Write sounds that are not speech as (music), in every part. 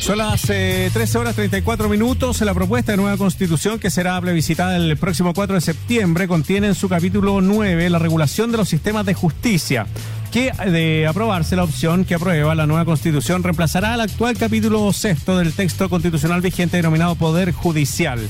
Son las 13 eh, horas 34 minutos. La propuesta de nueva constitución que será plebiscitada el próximo 4 de septiembre contiene en su capítulo 9 la regulación de los sistemas de justicia que de aprobarse la opción que aprueba la nueva constitución reemplazará al actual capítulo sexto del texto constitucional vigente denominado Poder Judicial.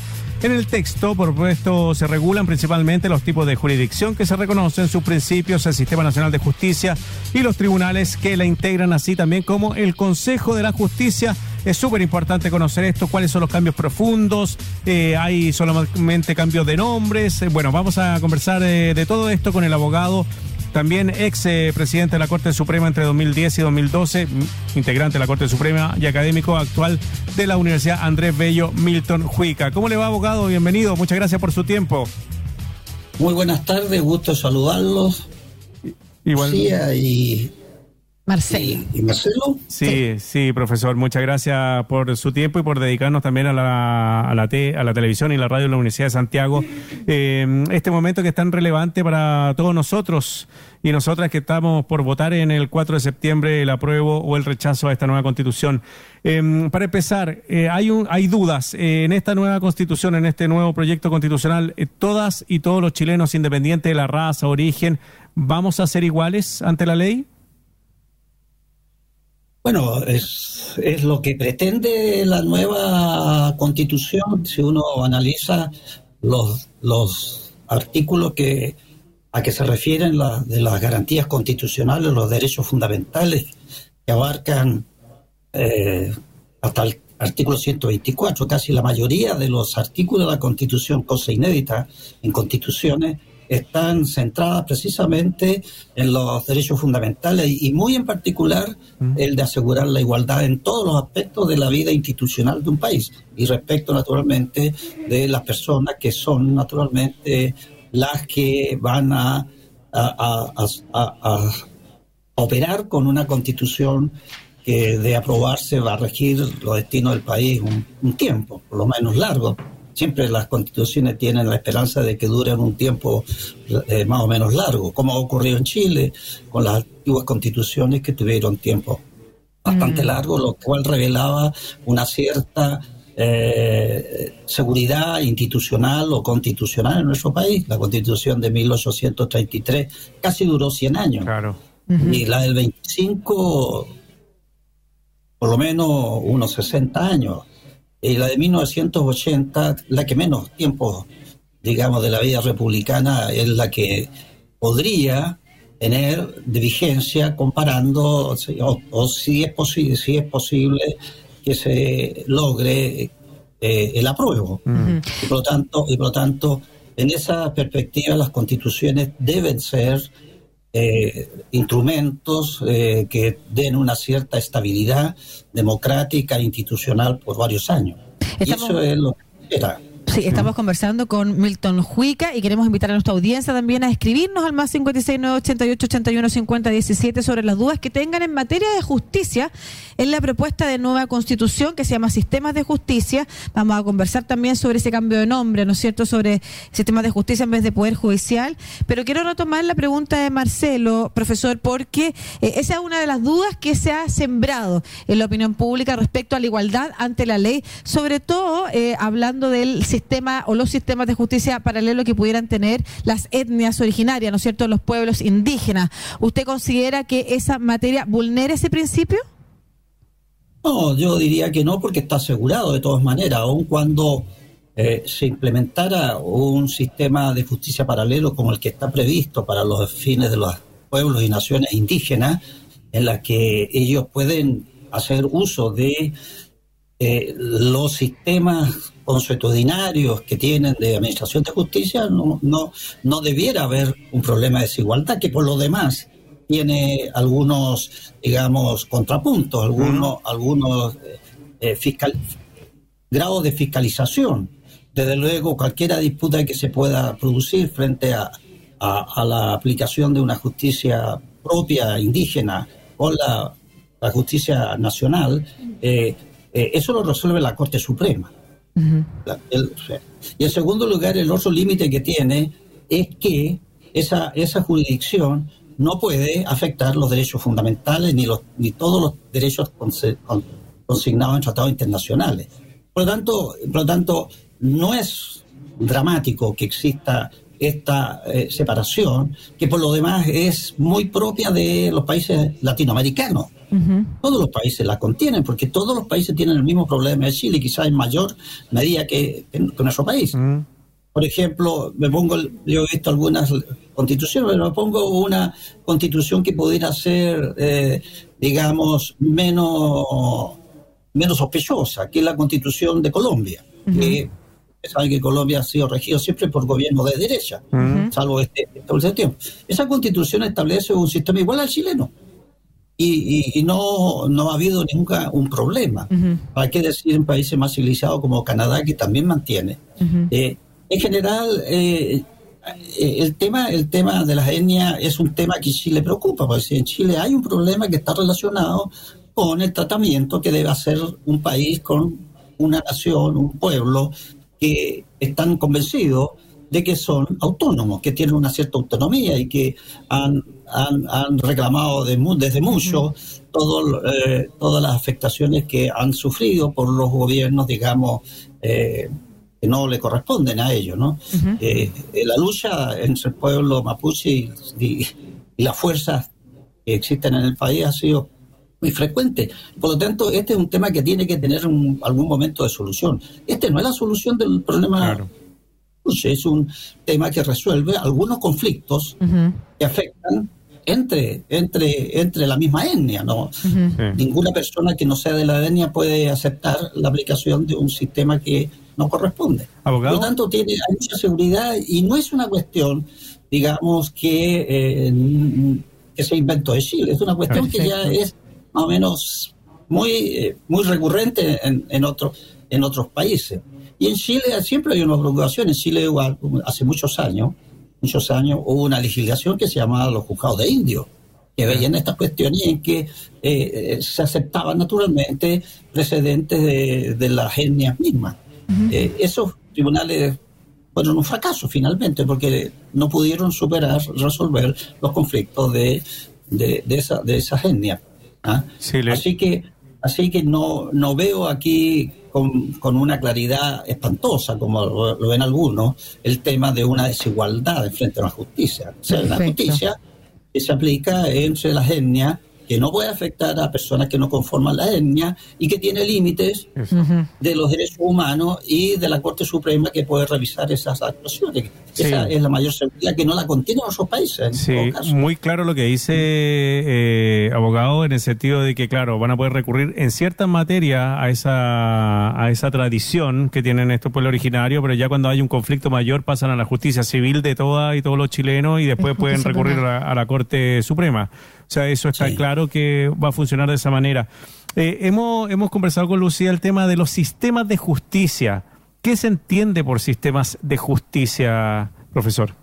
En el texto propuesto se regulan principalmente los tipos de jurisdicción que se reconocen, sus principios, el Sistema Nacional de Justicia y los tribunales que la integran, así también como el Consejo de la Justicia. Es súper importante conocer esto, cuáles son los cambios profundos, eh, hay solamente cambios de nombres. Bueno, vamos a conversar eh, de todo esto con el abogado también ex eh, presidente de la Corte Suprema entre 2010 y 2012, integrante de la Corte Suprema y académico actual de la Universidad Andrés Bello Milton Juica. ¿Cómo le va, abogado? Bienvenido. Muchas gracias por su tiempo. Muy buenas tardes, gusto saludarlos. Igual. Sí, y Marcelo. ¿Y, Marcelo? Sí, sí, profesor. Muchas gracias por su tiempo y por dedicarnos también a la, a la, a la televisión y la radio de la Universidad de Santiago. Eh, este momento que es tan relevante para todos nosotros y nosotras que estamos por votar en el 4 de septiembre el apruebo o el rechazo a esta nueva constitución. Eh, para empezar, eh, hay, un, hay dudas en esta nueva constitución, en este nuevo proyecto constitucional. todas y todos los chilenos, independientes de la raza, origen, ¿vamos a ser iguales ante la ley? Bueno, es, es lo que pretende la nueva constitución. Si uno analiza los, los artículos que, a que se refieren de las garantías constitucionales, los derechos fundamentales, que abarcan eh, hasta el artículo 124, casi la mayoría de los artículos de la Constitución, cosa inédita en constituciones, están centradas precisamente en los derechos fundamentales y muy en particular el de asegurar la igualdad en todos los aspectos de la vida institucional de un país y respecto naturalmente de las personas que son naturalmente las que van a, a, operar con una constitución que de aprobarse va a regir los destinos del país un tiempo, por lo menos largo siempre las constituciones tienen la esperanza de que duren un tiempo eh, más o menos largo, como ha ocurrido en Chile con las antiguas constituciones que tuvieron tiempo bastante mm. largo, lo cual revelaba una cierta eh, seguridad institucional o constitucional en nuestro país. La constitución de 1833 casi duró 100 años. Claro. Y la del 25, por lo menos unos 60 años. Y la de 1980, la que menos tiempo, digamos, de la vida republicana es la que podría tener de vigencia comparando o, si es posible si es posible que se logre eh, el apruebo. Y por lo tanto y por lo tanto en esa perspectiva las constituciones deben ser eh, instrumentos eh, que den una cierta estabilidad democrática e institucional por varios años. Y eso es lo que era. Sí, estamos conversando con Milton Juica y queremos invitar a nuestra audiencia también a escribirnos al más 56 988 81 50 17 sobre las dudas que tengan en materia de justicia en la propuesta de nueva constitución que se llama Sistemas de Justicia. Vamos a conversar también sobre ese cambio de nombre, ¿no es cierto?, sobre sistemas de justicia en vez de poder judicial. Pero quiero retomar la pregunta de Marcelo, profesor, porque eh, esa es una de las dudas que se ha sembrado en la opinión pública respecto a la igualdad ante la ley, sobre todo eh, hablando del sistema sistema o los sistemas de justicia paralelo que pudieran tener las etnias originarias, ¿no es cierto?, los pueblos indígenas. ¿Usted considera que esa materia vulnera ese principio? No, yo diría que no, porque está asegurado de todas maneras, aun cuando eh, se implementara un sistema de justicia paralelo como el que está previsto para los fines de los pueblos y naciones indígenas, en la que ellos pueden hacer uso de eh, los sistemas consuetudinarios que tienen de administración de justicia, no, no, no debiera haber un problema de desigualdad, que por lo demás tiene algunos, digamos, contrapuntos, algunos, algunos eh, fiscal, grados de fiscalización. Desde luego, cualquier disputa que se pueda producir frente a, a, la aplicación de una justicia propia, indígena, o la, la justicia nacional, eh, eh, eso lo resuelve la Corte Suprema y en segundo lugar, el otro límite que tiene es que esa, esa jurisdicción no puede afectar los derechos fundamentales ni, los, ni todos los derechos consignados en tratados internacionales. Por lo tanto, por lo tanto no es dramático que exista esta eh, separación, que por lo demás es muy propia de los países latinoamericanos. Todos los países la contienen, porque todos los países tienen el mismo problema de Chile, quizás en mayor medida que, que, nuestro país. Por ejemplo, me pongo, yo he visto algunas constituciones, pero me pongo una constitución que pudiera ser, eh, digamos, menos, menos sospechosa, que es la constitución de Colombia. que saben que Colombia ha sido regido siempre por gobiernos de derecha, salvo este, este tiempo. Esa constitución establece un sistema igual al chileno. Y, y, no, no ha habido nunca un problema. Hay que decir en países más civilizados como Canadá, que también mantiene. Eh, en general, eh, eh, el, tema, el tema de las etnias es un tema que Chile preocupa, porque en Chile hay un problema que está relacionado con el tratamiento que debe hacer un país con una nación, un pueblo, que están convencidos de que son autónomos, que tienen una cierta autonomía y que han, han, reclamado desde mucho todo, eh, todas las afectaciones que han sufrido por los gobiernos, digamos, eh, que no le corresponden a ellos. ¿no? Eh, la lucha entre el pueblo mapuche y, y, las fuerzas que existen en el país ha sido muy frecuente. Por lo tanto, este es un tema que tiene que tener algún momento de solución. Este no es la solución del problema. Es un tema que resuelve algunos conflictos que afectan entre, entre, entre la misma etnia. ¿no? Ninguna persona que no sea de la etnia puede aceptar la aplicación de un sistema que no corresponde. Por lo tanto, tiene, hay mucha seguridad y no es una cuestión, digamos, que, eh, que se inventó de Chile, es una cuestión que ya es más o menos muy, eh, muy recurrente en, en, en otros países. Y en Chile siempre hay una preocupación. En Chile, igual, hace muchos años, muchos años, hubo una legislación que se llamaba los juzgados de indios, que veían estas cuestiones en que eh, eh, se aceptaban naturalmente precedentes de, de las etnias mismas. esos tribunales fueron un fracaso finalmente, porque no pudieron superar, resolver los conflictos de, de, de, esa, de esas etnias. ¿ah? Así que así que no, no veo aquí con, con una claridad espantosa, como lo, ven algunos, el tema de una desigualdad frente a la justicia. O sea, la justicia que se aplica entre las etnias que no puede afectar a personas que no conforman la etnia y que tiene límites de los derechos humanos y de la Corte Suprema que puede revisar esas actuaciones. Esa es la mayor seguridad que no la contienen otros países. Sí, muy claro lo que dice eh, abogado en el sentido de que, claro, van a poder recurrir en ciertas materias a esa, a esa tradición que tienen estos pueblos originarios, pero ya cuando hay un conflicto mayor pasan a la justicia civil de todas y todos los chilenos y después pueden recurrir a, la Corte Suprema. O sea, eso está claro que va a funcionar de esa manera. Eh, hemos, hemos conversado con Lucía el tema de los sistemas de justicia. ¿Qué se entiende por sistemas de justicia, profesor?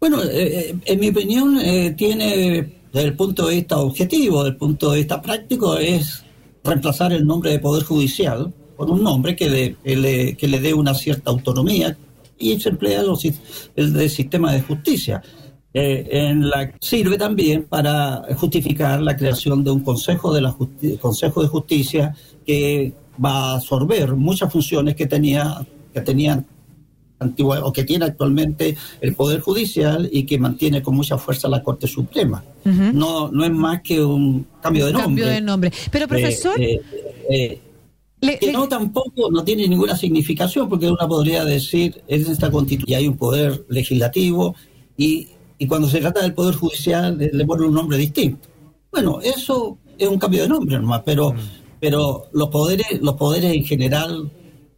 Bueno, eh, eh, en mi opinión, tiene, desde el punto de vista objetivo, desde el punto de vista práctico, es reemplazar el nombre de Poder Judicial por un nombre que le, que le, dé una cierta autonomía y se emplea los, el de sistema de justicia. Eh, en la sirve también para justificar la creación de un consejo de la consejo de justicia que va a absorber muchas funciones que tenía que tenían antigua, o que tiene actualmente el poder judicial y que mantiene con mucha fuerza la Corte Suprema. No no es más que un cambio de nombre. Cambio de nombre. Pero eh, profesor eh, que no tampoco no tiene ninguna significación porque uno podría decir en esta constitución hay un poder legislativo y y cuando se trata del Poder Judicial le, ponen un nombre distinto. Bueno, eso es un cambio de nombre nomás, pero, mm. pero los poderes, los poderes en general,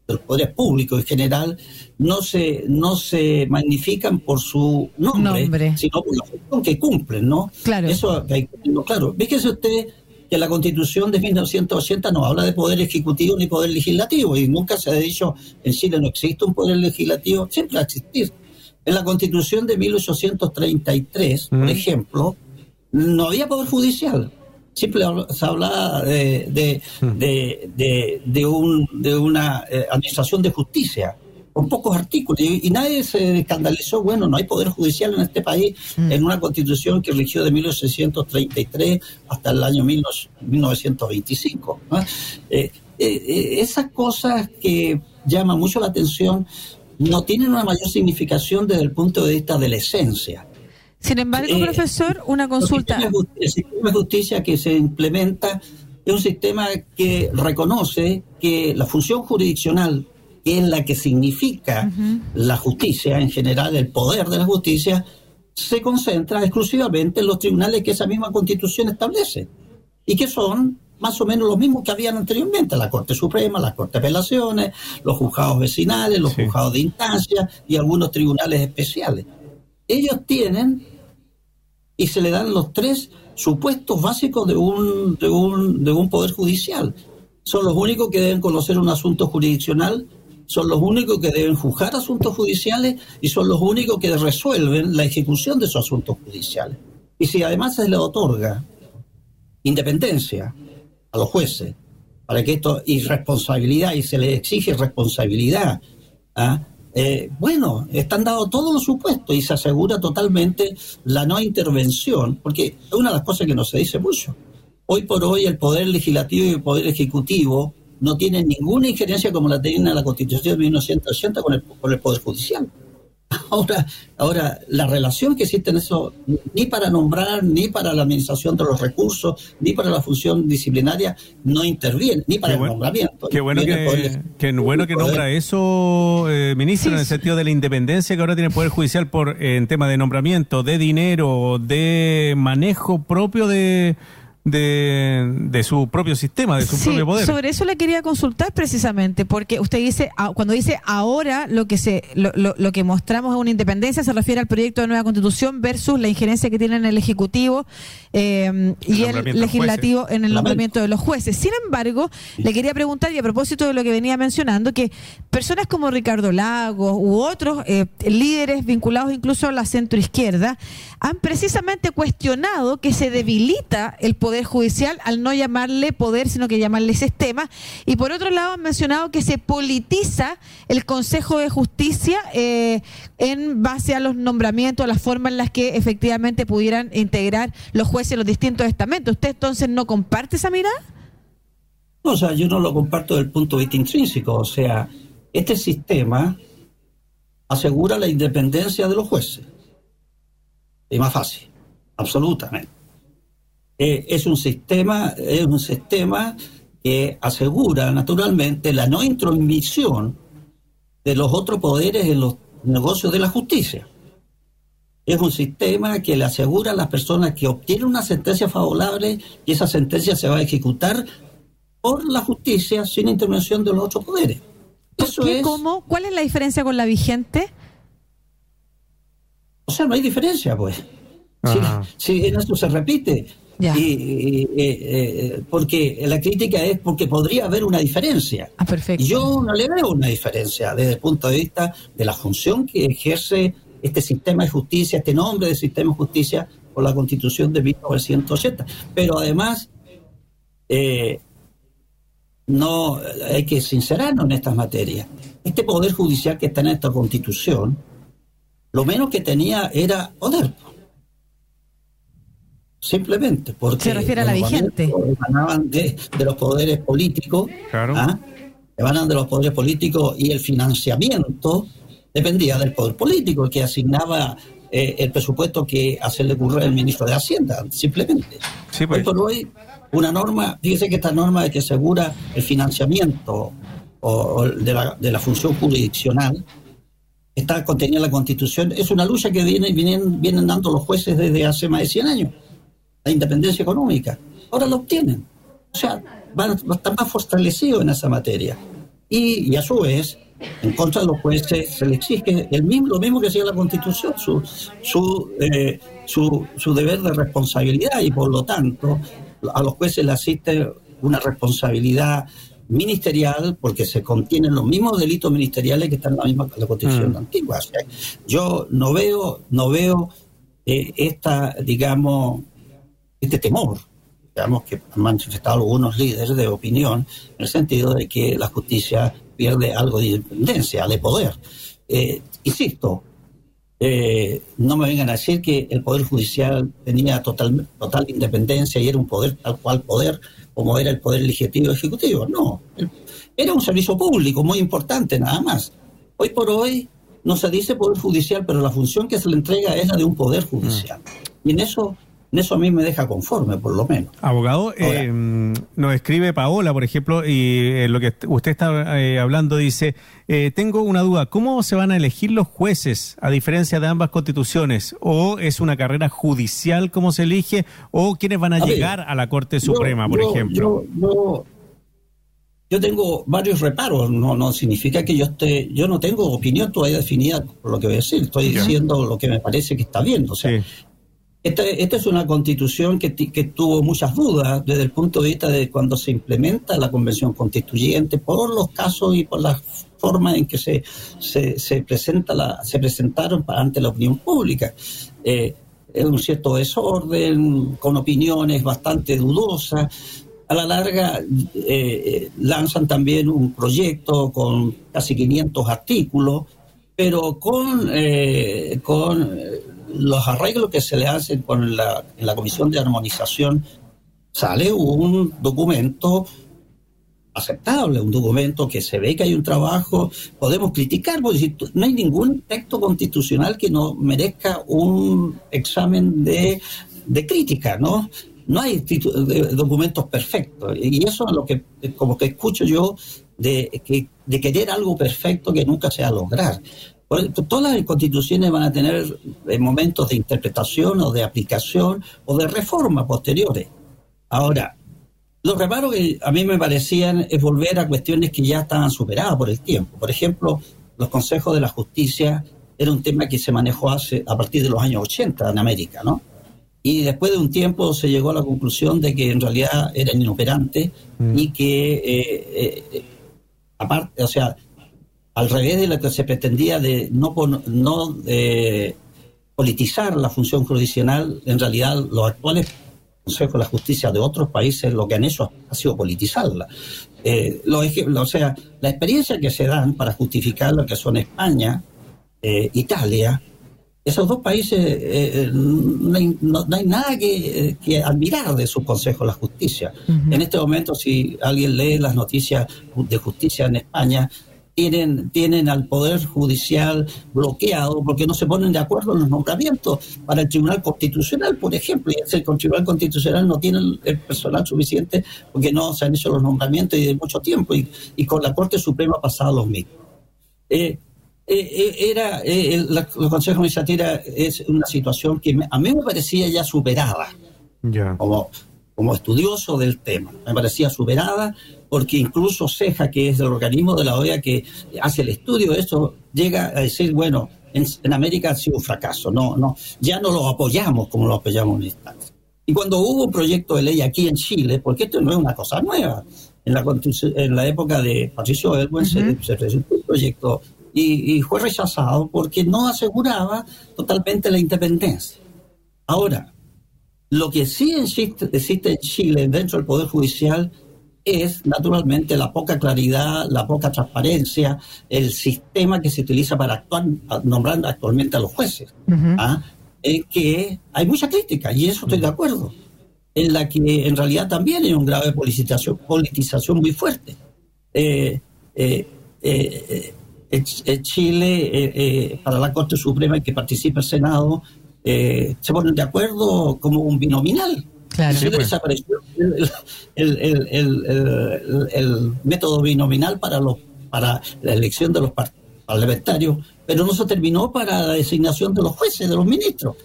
los poderes públicos en general, no se, no se magnifican por su nombre, sino por la función que cumplen, ¿no? Claro. Eso hay claro. Fíjese usted que la Constitución de 1980 no habla de poder ejecutivo ni poder legislativo, y nunca se ha dicho en Chile no existe un poder legislativo, siempre va a existir. En la constitución de 1833, por ejemplo, no había poder judicial. Siempre se hablaba de, de, de, de un, de una eh, administración de justicia. con pocos artículos y, nadie se escandalizó, bueno, no hay poder judicial en este país mm. en una constitución que rigió de 1833 hasta el año 1925. Eh, eh, esas cosas que llaman mucho la atención no tienen una mayor significación desde el punto de vista de la esencia. Sin embargo, eh, profesor, una consulta. El sistema de justicia que se implementa es un sistema que reconoce que la función jurisdiccional que es la que significa la justicia en general, el poder de la justicia, se concentra exclusivamente en los tribunales que esa misma constitución establece y que son más o menos los mismos que habían anteriormente, la Corte Suprema, la Corte de Apelaciones, los juzgados vecinales, los juzgados de instancia y algunos tribunales especiales. Ellos tienen y se le dan los tres supuestos básicos de un, de un, de un poder judicial. Son los únicos que deben conocer un asunto jurisdiccional, son los únicos que deben juzgar asuntos judiciales y son los únicos que resuelven la ejecución de esos asuntos judiciales. Y si además se le otorga independencia a los jueces, para que esto, y responsabilidad, y se les exige responsabilidad, ¿ah? eh, bueno, están dados todos los supuestos y se asegura totalmente la no intervención, porque es una de las cosas que no se dice mucho. Hoy por hoy el poder legislativo y el poder ejecutivo no tienen ninguna injerencia como la tiene la Constitución de 1980 con el, con el Poder Judicial. (laughs) Ahora, ahora, la relación que existe en eso, ni para nombrar, ni para la administración de los recursos, ni para la función disciplinaria, no interviene, ni para el nombramiento. Qué bueno que, bueno que nombra eso, eh, ministro, en el sentido de la independencia que ahora tiene el Poder Judicial por en tema de nombramiento, de dinero, de manejo propio de de, de, su propio sistema, de su propio poder. Sobre eso le quería consultar precisamente, porque usted dice, ah, cuando dice ahora lo que se lo, lo, que mostramos es una independencia, se refiere al proyecto de nueva constitución versus la injerencia que tiene en el Ejecutivo eh, y el legislativo en el nombramiento de los jueces. Sin embargo, le quería preguntar, y a propósito de lo que venía mencionando, que personas como Ricardo Lagos u otros eh, líderes vinculados incluso a la centroizquierda han precisamente cuestionado que se debilita el poder Poder Judicial al no llamarle poder, sino que llamarle sistema. Y por otro lado, han mencionado que se politiza el Consejo de Justicia eh, en base a los nombramientos, a la forma en las que efectivamente pudieran integrar los jueces los distintos estamentos. ¿Usted entonces no comparte esa mirada? No, o sea, yo no lo comparto del punto de vista intrínseco. O sea, este sistema asegura la independencia de los jueces. Es más fácil, absolutamente. Eh, es un sistema, es un sistema que asegura naturalmente la no intromisión de los otros poderes en los negocios de la justicia. Es un sistema que le asegura a las personas que obtienen una sentencia favorable y esa sentencia se va a ejecutar por la justicia sin intervención de los otros poderes. Eso es... ¿Cómo? ¿Cuál es la diferencia con la vigente? O sea, no hay diferencia, pues. Si, en esto se repite, y, eh, porque la crítica es porque podría haber una diferencia. Ah, perfecto. Yo no le veo una diferencia desde el punto de vista de la función que ejerce este sistema de justicia, este nombre de sistema de justicia por la constitución de 1980. Pero además, eh, no hay que sincerarnos en estas materias. Este poder judicial que está en esta constitución, lo menos que tenía era poder simplemente porque se refiere a la vigente emanaban de, los poderes políticos claro. ¿ah? emanan de los poderes políticos y el financiamiento dependía del poder político el que asignaba eh, el presupuesto que hacerle ocurrir el ministro de Hacienda simplemente sí, pues. hoy por hoy una norma fíjese que esta norma de que asegura el financiamiento o, de, la, de la función jurisdiccional está contenida en la Constitución, es una lucha que viene, vienen, vienen dando los jueces desde hace más de 100 años la independencia económica. Ahora lo obtienen. O sea, van, están más fortalecidos en esa materia. Y, a su vez, en contra de los jueces se les exige el mismo, lo mismo que hacía la Constitución, su, su, eh, su, su deber de responsabilidad y por lo tanto a los jueces les asiste una responsabilidad ministerial porque se contienen los mismos delitos ministeriales que están en la misma la Constitución mm. antigua. yo no veo, no veo eh, esta, digamos, este temor, digamos, que han manifestado algunos líderes de opinión, en el sentido de que la justicia pierde algo de independencia, de poder. Eh, insisto, eh, no me vengan a decir que el Poder Judicial tenía total, total independencia y era un poder tal cual poder como era el Poder Legislativo Ejecutivo. No, era un servicio público muy importante nada más. Hoy por hoy no se dice Poder Judicial, pero la función que se le entrega es la de un Poder Judicial. Mm. Y en eso eso a mí me deja conforme, por lo menos. Abogado, eh, nos escribe Paola, por ejemplo, y lo que usted está eh, hablando dice, eh, tengo una duda, ¿cómo se van a elegir los jueces a diferencia de ambas constituciones? ¿O es una carrera judicial como se elige? ¿O quiénes van a, llegar a la Corte Suprema, por ejemplo? Yo, yo tengo varios reparos, no, no significa que yo esté, yo no tengo opinión todavía definida por lo que voy a decir, estoy diciendo lo que me parece que está bien, o sea, esta, es una constitución que, que, tuvo muchas dudas desde el punto de vista de cuando se implementa la convención constituyente, por los casos y por la forma en que se, se, se presenta la, se presentaron ante la opinión pública. Eh, un cierto desorden, con opiniones bastante dudosas a la larga eh, lanzan también un proyecto con casi 500 artículos, pero con, eh, con eh, los arreglos que se le hacen con la, en la Comisión de Armonización, sale un documento aceptable, un documento que se ve que hay un trabajo, podemos criticar, porque no hay ningún texto constitucional que no merezca un examen de, de crítica, ¿no? no hay documentos perfectos. Y eso es lo que, como que escucho yo, de, de querer algo perfecto que nunca se va lograr. Todas las constituciones van a tener eh, momentos de interpretación o de aplicación o de reforma posteriores. Ahora, los reparos que a mí me parecían es volver a cuestiones que ya estaban superadas por el tiempo. Por ejemplo, los consejos de la justicia era un tema que se manejó hace, a partir de los años 80 en América, ¿no? y después de un tiempo se llegó a la conclusión de que en realidad eran inoperantes mm. y que, eh, eh, aparte, o sea, al revés de lo que se pretendía de no, no politizar la función jurisdiccional, en realidad los actuales consejos de la justicia de otros países lo que han hecho ha sido politizarla. Eh, o sea, la experiencia que se dan para justificar lo que son España, Italia, esos dos países eh, eh, no, hay, nada que, admirar de su Consejo de la Justicia. En este momento, si alguien lee las noticias de justicia en España, tienen, tienen al Poder Judicial bloqueado porque no se ponen de acuerdo en los nombramientos para el Tribunal Constitucional, por ejemplo, y el Tribunal Constitucional no tiene el personal suficiente porque no se han hecho los nombramientos y de mucho tiempo, y, y con la Corte Suprema ha pasado lo mismo. Eh, eh, eh, era eh, el, la, Consejo de es una situación que a mí me parecía ya superada. Como, como estudioso del tema. Me parecía superada porque incluso CEJA, que es el organismo de la OEA que hace el estudio de esto, llega a decir, bueno, en, América ha sido un fracaso, no, no, ya no lo apoyamos como lo apoyamos en Estados. Y cuando hubo un proyecto de ley aquí en Chile, porque esto no es una cosa nueva, en la, en la época de Patricio Elwin se, se presentó un proyecto y, fue rechazado porque no aseguraba totalmente la independencia. Ahora, lo que sí existe, existe en Chile dentro del Poder Judicial es naturalmente la poca claridad, la poca transparencia, el sistema que se utiliza para actuar, nombrar actualmente a los jueces. ¿ah? En que hay mucha crítica, y eso estoy de acuerdo, en la que en realidad también hay un grado de politización, politización muy fuerte. eh, eh, eh en Chile, eh, eh, para la Corte Suprema y que participa el Senado, eh, se ponen de acuerdo como un binominal. Claro. Pues. desapareció el, método binominal para, los, para la elección de los parlamentarios, pero no se terminó para la designación de los jueces, de los ministros.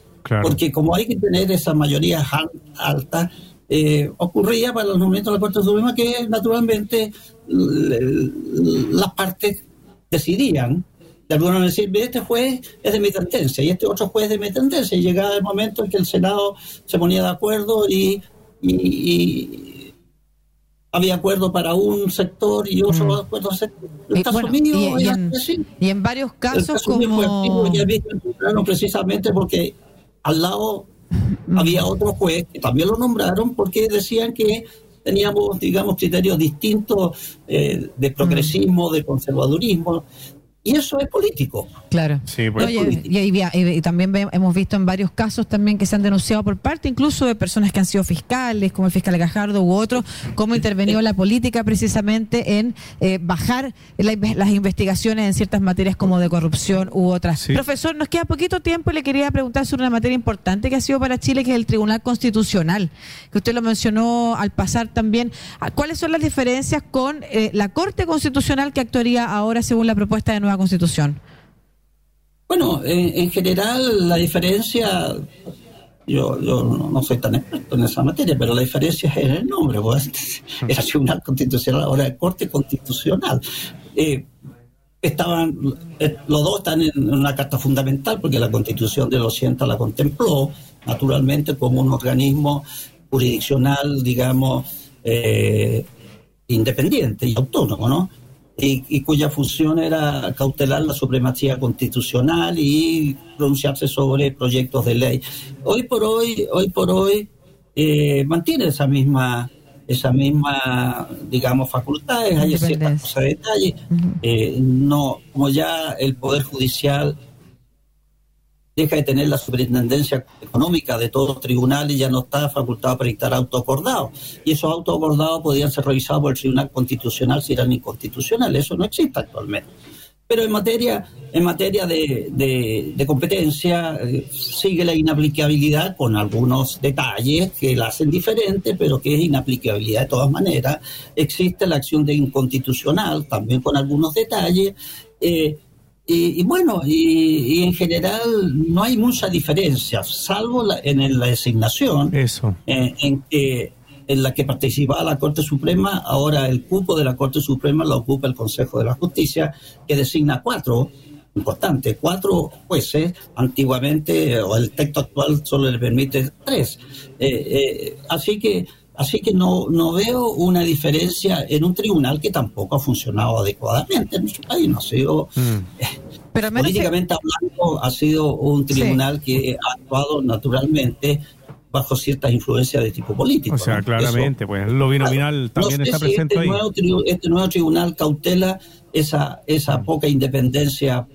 Porque como hay que tener esa mayoría alta, ocurría para los nombramientos de la Corte Suprema que naturalmente las partes decidían, de alguna manera decir, este juez es de mi tendencia y este otro juez es de mi tendencia. Y llegaba el momento en que el Senado se ponía de acuerdo y, había acuerdo para un sector y otro mm. acuerdo y, en, varios casos como... precisamente porque al lado mm. (laughs) había otro juez que también lo nombraron porque decían que teníamos, digamos, criterios distintos eh, de progresismo, de conservadurismo, y eso es político. Claro. Sí, pues. Oye, y, y- y- y también ve- hemos visto en varios casos también que se han denunciado por parte incluso de personas que han sido fiscales, como el fiscal Gajardo u otros, cómo ha intervenido la política precisamente en eh, bajar la las investigaciones en ciertas materias como de corrupción u otras. Sí. Profesor, nos queda poquito tiempo y le quería preguntar sobre una materia importante que ha sido para Chile, que es el Tribunal Constitucional, que usted lo mencionó al pasar también. Ah, ¿Cuáles son las diferencias con eh, la Corte Constitucional que actuaría ahora según la propuesta de nueva Constitución? Bueno, en, en general la diferencia, yo, yo no soy tan experto en esa materia, pero la diferencia es en el nombre, pues (laughs) era Tribunal Constitucional, ahora es Corte Constitucional. Eh, estaban, eh, los dos están en una carta fundamental porque la Constitución del 80 la contempló, naturalmente, como un organismo jurisdiccional, digamos, eh, independiente y autónomo, ¿no? Y, y cuya función era cautelar la supremacía constitucional y pronunciarse sobre proyectos de ley. Hoy por hoy, hoy por hoy, eh, mantiene esa misma esa misma digamos facultades hay ciertas cosas de detalle. Eh, no como ya el poder judicial deja de tener la superintendencia económica de todos los tribunales ya no está facultado para dictar autoacordados. Y esos autoacordados podían ser revisados por el Tribunal Constitucional si eran inconstitucionales. Eso no existe actualmente. Pero en materia, en materia de, de- de competencia eh, sigue la inaplicabilidad con algunos detalles que la hacen diferente, pero que es inaplicabilidad de todas maneras. Existe la acción de inconstitucional, también con algunos detalles. eh, y, y bueno, y, y en general no hay mucha diferencia, salvo la- en la designación Eso. eh, en, que en la que participaba la Corte Suprema, ahora el cupo de la Corte Suprema lo ocupa el Consejo de la Justicia, que designa cuatro, importante, cuatro jueces, antiguamente, eh, o el texto actual solo le permite tres. Eh, eh, así que Así que no, no veo una diferencia en un tribunal que tampoco ha funcionado adecuadamente en nuestro país. No ha sido, Pero menos que- políticamente hablando, ha sido un tribunal que ha actuado naturalmente bajo ciertas influencias de tipo político. O sea, ¿no? claramente, pues lo binominal Eso- también no sé está si presente este ahí. Nuevo, tri- este nuevo tribunal cautela esa, esa poca independencia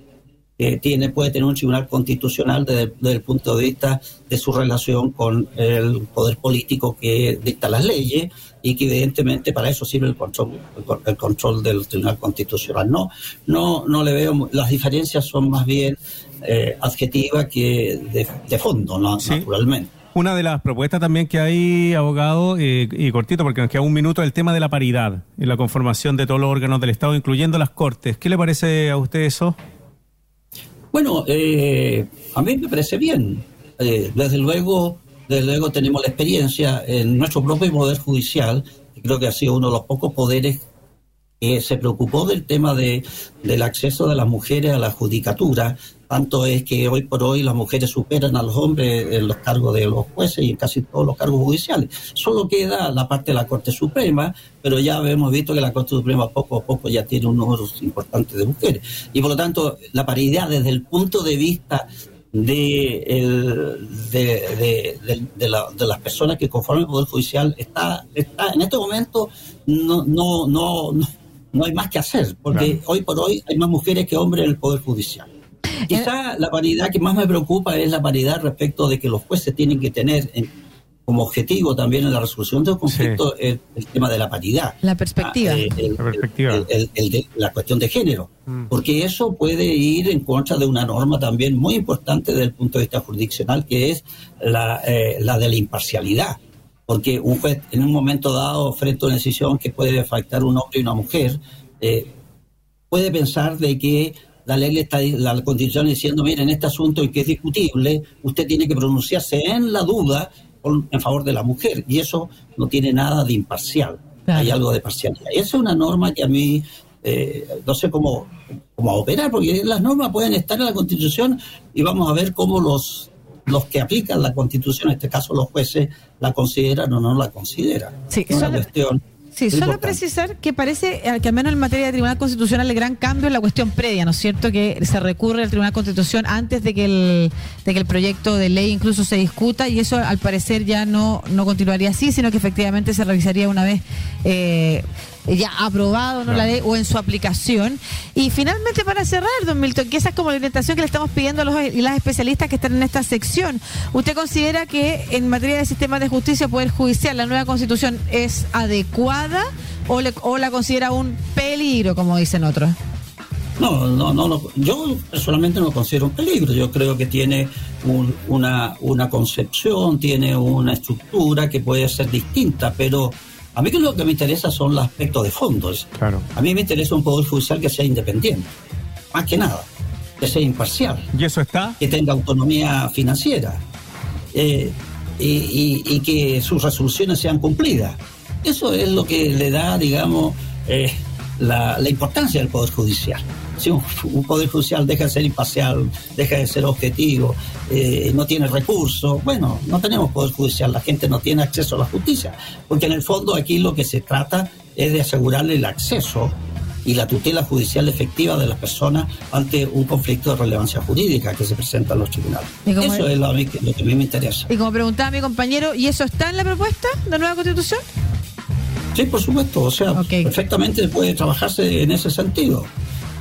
que tiene, puede tener un tribunal constitucional desde, desde el punto de vista de su relación con el poder político que dicta las leyes y que evidentemente para eso sirve el control, el, con- el control del tribunal constitucional. No, no, no le veo, las diferencias son más bien eh, adjetivas que de, de fondo, ¿no? Sí. naturalmente. Una de las propuestas también que hay, abogado, eh, y cortito porque nos queda un minuto, el tema de la paridad en la conformación de todos los órganos del Estado, incluyendo las Cortes. ¿Qué le parece a usted eso? Bueno, eh, a mí me parece bien. Eh, desde luego, desde luego tenemos la experiencia en nuestro propio poder judicial, creo que ha sido uno de los pocos poderes que se preocupó del tema de, del acceso de las mujeres a la judicatura. Tanto es que hoy por hoy las mujeres superan a los hombres en los cargos de los jueces y en casi todos los cargos judiciales. Solo queda la parte de la Corte Suprema, pero ya hemos visto que la Corte Suprema poco a poco ya tiene un número importante de mujeres. Y por lo tanto, la paridad desde el punto de vista de, el- de, de- de- de la- de las personas que conforman el Poder Judicial está, está en este momento no, no, no, no, no hay más que hacer, porque Claro. hoy por hoy hay más mujeres que hombres en el Poder Judicial. Quizá la paridad que más me preocupa es la paridad respecto de que los jueces tienen que tener en- como objetivo también en la resolución de los conflictos el, el tema de la paridad. La perspectiva. Ah, eh, el- La perspectiva. el- el- el de- la cuestión de género, Mm. porque eso puede ir en contra de una norma también muy importante desde el punto de vista jurisdiccional, que es la, eh, la de la imparcialidad. Porque un juez, en un momento dado, frente a una decisión que puede afectar a un hombre y una mujer, eh, puede pensar de que la ley le está, la constitución diciendo, mire, en este asunto y que es discutible, usted tiene que pronunciarse en la duda en favor de la mujer, y eso no tiene nada de imparcial, Claro. hay algo de parcialidad. Y esa es una norma que a mí eh, no sé cómo, cómo operar, porque las normas pueden estar en la constitución y vamos a ver cómo los los que aplican la constitución, en este caso los jueces, la consideran o no la consideran. Sí, Es una cuestión Sí, solo precisar que parece que al menos en materia de Tribunal Constitucional el gran cambio es la cuestión previa, ¿no es cierto? Que se recurre al Tribunal Constitución antes de que el, de que el proyecto de ley incluso se discuta y eso al parecer ya no, no continuaría así, sino que efectivamente se revisaría una vez eh, ya aprobado ¿no? la ley o en su aplicación. Y finalmente para cerrar, don Milton, que esa es como la orientación que le estamos pidiendo a los y las especialistas que están en esta sección. ¿Usted considera que en materia de sistemas de justicia Poder Judicial la nueva constitución es adecuada o, le, o la considera un peligro, como dicen otros? No, no, no, yo personalmente no lo considero un peligro. Yo creo que tiene una, una concepción, tiene una estructura que puede ser distinta, pero a mí lo que me interesa son los aspectos de fondo. Claro. A mí me interesa un poder judicial que sea independiente, más que nada, que sea imparcial. ¿Y eso está? Que tenga autonomía financiera eh, y, que sus resoluciones sean cumplidas. Eso es lo que le da, digamos, eh, la, la importancia del poder judicial si un, poder judicial deja de ser imparcial, deja de ser objetivo, eh, no tiene recursos, bueno, no tenemos poder judicial, la gente no tiene acceso a la justicia, porque en el fondo aquí lo que se trata es de asegurarle el acceso y la tutela judicial efectiva de las personas ante un conflicto de relevancia jurídica que se presenta en los tribunales. Eso es lo, que, a mí me interesa. Y como preguntaba mi compañero, ¿y eso está en la propuesta de nueva constitución? Sí, por supuesto, o sea, perfectamente puede trabajarse en ese sentido.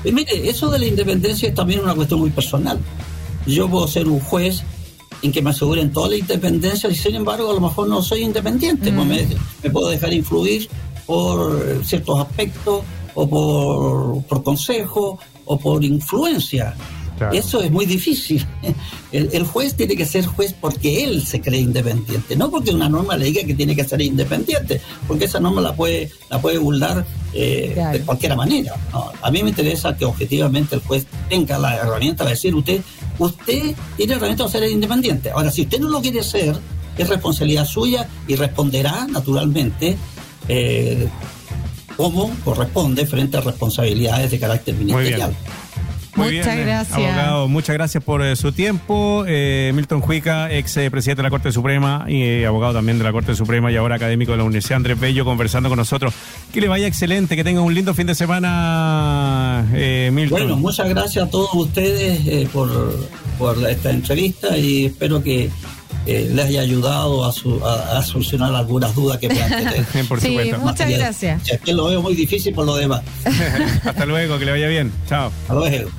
Y mire, eso de la independencia es también una cuestión muy personal. Yo puedo ser un juez en que me aseguren toda la independencia y sin embargo a lo mejor no soy independiente, pues me, puedo dejar influir por ciertos aspectos o por, por consejo o por influencia. Eso es muy difícil. (laughs) El, juez tiene que ser juez porque él se cree independiente, no porque una norma le diga que tiene que ser independiente, porque esa norma la puede, la puede burlar eh, de cualquier manera. a mí me interesa que objetivamente el juez tenga la herramienta para decir, usted, usted tiene herramienta para ser independiente. Ahora, si usted no lo quiere ser, es responsabilidad suya y responderá naturalmente eh, como corresponde frente a responsabilidades de carácter ministerial muchas eh, gracias. Abogado, muchas gracias por eh, su tiempo. Eh, Milton Juica, ex presidente de la Corte Suprema y abogado también de la Corte Suprema y ahora académico de la Universidad Andrés Bello, conversando con nosotros. Que le vaya excelente, que tenga un lindo fin de semana, Milton. Bueno, muchas gracias a todos ustedes por, por esta entrevista y espero que les haya ayudado a, solucionar algunas dudas que tener. (laughs) por supuesto. muchas gracias. Es que lo veo muy difícil por lo demás. (laughs) Hasta luego, que le vaya bien. Chao. Hasta luego.